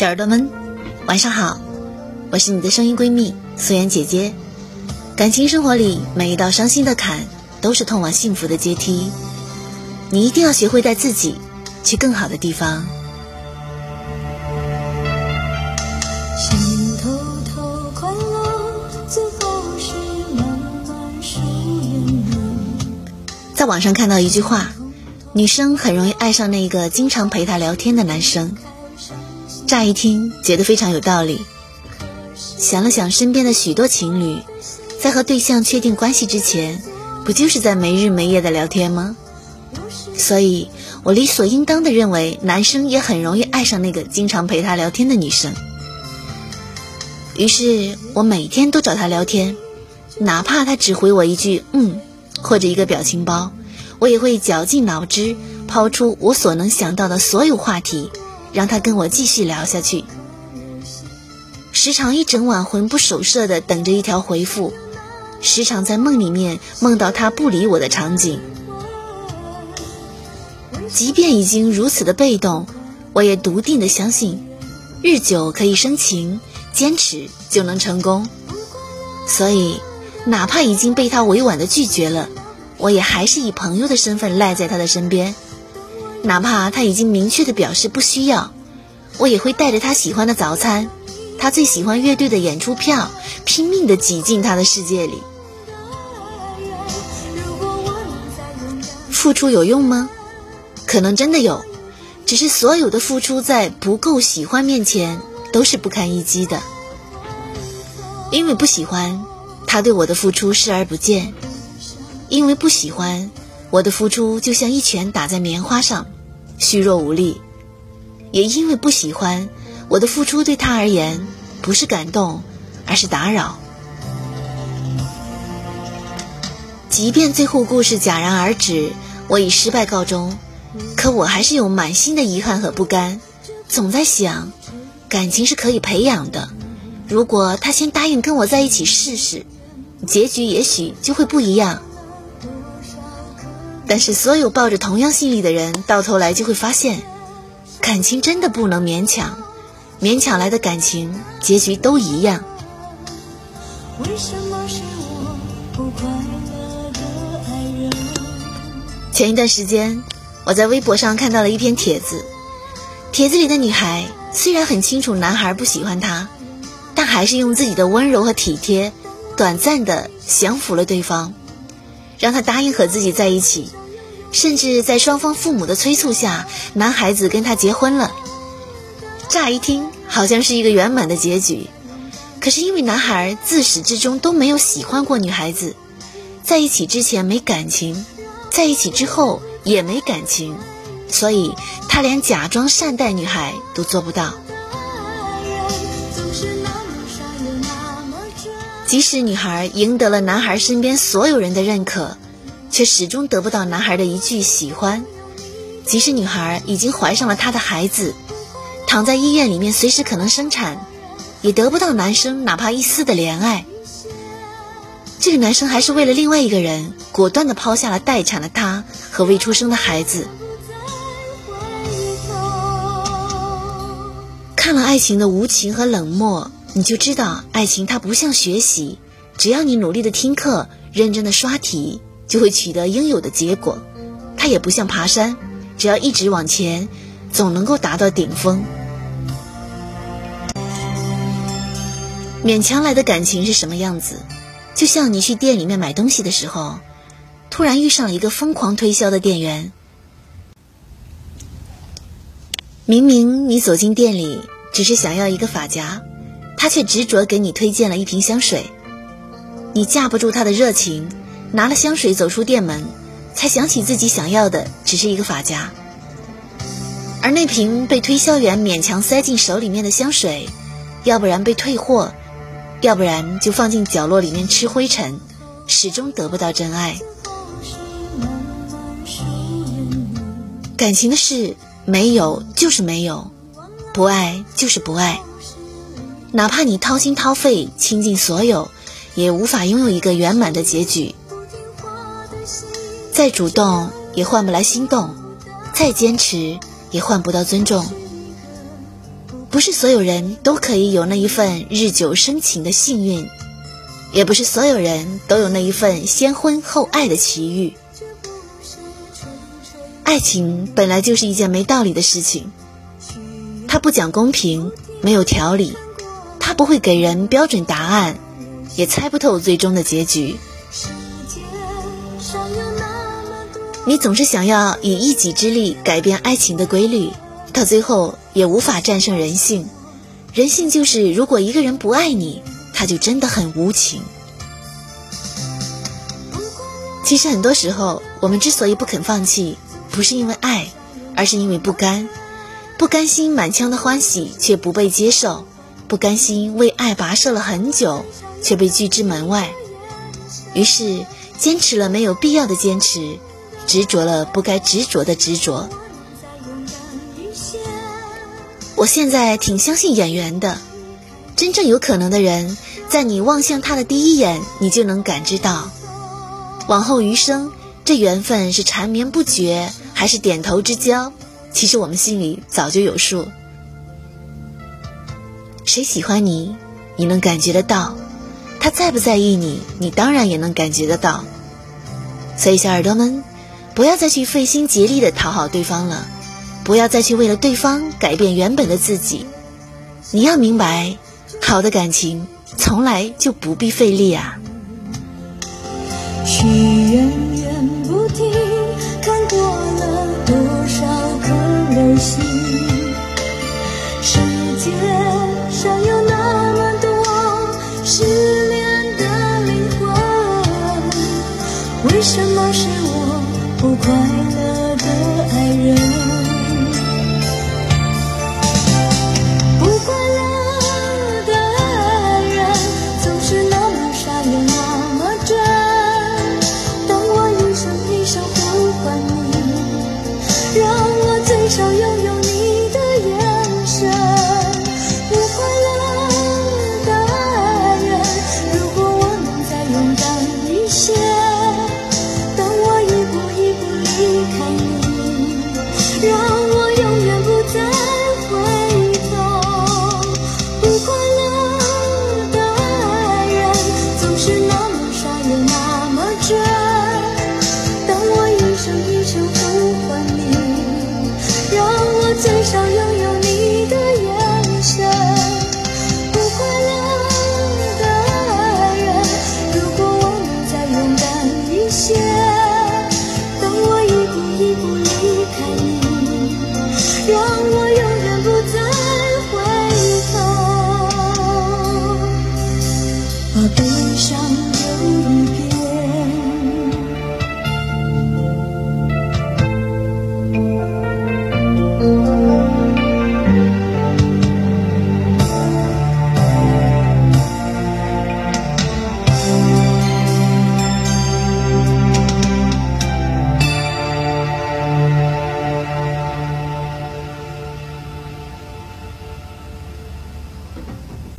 小耳朵们，晚上好，我是你的声音闺蜜素颜姐姐。感情生活里，每一道伤心的坎都是通往幸福的阶梯，你一定要学会带自己去更好的地方。在网上看到一句话，女生很容易爱上那个经常陪她聊天的男生。乍一听觉得非常有道理，想了想身边的许多情侣，在和对象确定关系之前，不就是在没日没夜的聊天吗？所以我理所应当的认为，男生也很容易爱上那个经常陪他聊天的女生。于是我每天都找他聊天，哪怕他只回我一句“嗯”或者一个表情包，我也会绞尽脑汁抛出我所能想到的所有话题。让他跟我继续聊下去，时常一整晚魂不守舍的等着一条回复，时常在梦里面梦到他不理我的场景。即便已经如此的被动，我也笃定的相信，日久可以生情，坚持就能成功。所以，哪怕已经被他委婉的拒绝了，我也还是以朋友的身份赖在他的身边。哪怕他已经明确的表示不需要，我也会带着他喜欢的早餐，他最喜欢乐队的演出票，拼命的挤进他的世界里。付出有用吗？可能真的有，只是所有的付出在不够喜欢面前都是不堪一击的。因为不喜欢，他对我的付出视而不见；因为不喜欢。我的付出就像一拳打在棉花上，虚弱无力。也因为不喜欢，我的付出对他而言不是感动，而是打扰。即便最后故事戛然而止，我以失败告终，可我还是有满心的遗憾和不甘，总在想，感情是可以培养的。如果他先答应跟我在一起试试，结局也许就会不一样。但是，所有抱着同样心理的人，到头来就会发现，感情真的不能勉强，勉强来的感情结局都一样。前一段时间，我在微博上看到了一篇帖子，帖子里的女孩虽然很清楚男孩不喜欢她，但还是用自己的温柔和体贴，短暂的降服了对方，让他答应和自己在一起。甚至在双方父母的催促下，男孩子跟她结婚了。乍一听好像是一个圆满的结局，可是因为男孩自始至终都没有喜欢过女孩子，在一起之前没感情，在一起之后也没感情，所以他连假装善待女孩都做不到。即使女孩赢得了男孩身边所有人的认可。却始终得不到男孩的一句喜欢，即使女孩已经怀上了他的孩子，躺在医院里面随时可能生产，也得不到男生哪怕一丝的怜爱。这个男生还是为了另外一个人，果断的抛下了待产的她和未出生的孩子。看了爱情的无情和冷漠，你就知道爱情它不像学习，只要你努力的听课，认真的刷题。就会取得应有的结果，它也不像爬山，只要一直往前，总能够达到顶峰。勉强来的感情是什么样子？就像你去店里面买东西的时候，突然遇上了一个疯狂推销的店员，明明你走进店里只是想要一个发夹，他却执着给你推荐了一瓶香水，你架不住他的热情。拿了香水走出店门，才想起自己想要的只是一个发夹，而那瓶被推销员勉强塞进手里面的香水，要不然被退货，要不然就放进角落里面吃灰尘，始终得不到真爱。感情的事，没有就是没有，不爱就是不爱，哪怕你掏心掏肺倾尽所有，也无法拥有一个圆满的结局。再主动也换不来心动，再坚持也换不到尊重。不是所有人都可以有那一份日久生情的幸运，也不是所有人都有那一份先婚后爱的奇遇。爱情本来就是一件没道理的事情，它不讲公平，没有条理，它不会给人标准答案，也猜不透最终的结局。你总是想要以一己之力改变爱情的规律，到最后也无法战胜人性。人性就是，如果一个人不爱你，他就真的很无情。其实很多时候，我们之所以不肯放弃，不是因为爱，而是因为不甘，不甘心满腔的欢喜却不被接受，不甘心为爱跋涉了很久却被拒之门外，于是坚持了没有必要的坚持。执着了不该执着的执着。我现在挺相信演员的，真正有可能的人，在你望向他的第一眼，你就能感知到，往后余生，这缘分是缠绵不绝，还是点头之交，其实我们心里早就有数。谁喜欢你，你能感觉得到；他在不在意你，你当然也能感觉得到。所以，小耳朵们。不要再去费心竭力的讨好对方了，不要再去为了对方改变原本的自己。你要明白，好的感情从来就不必费力啊。不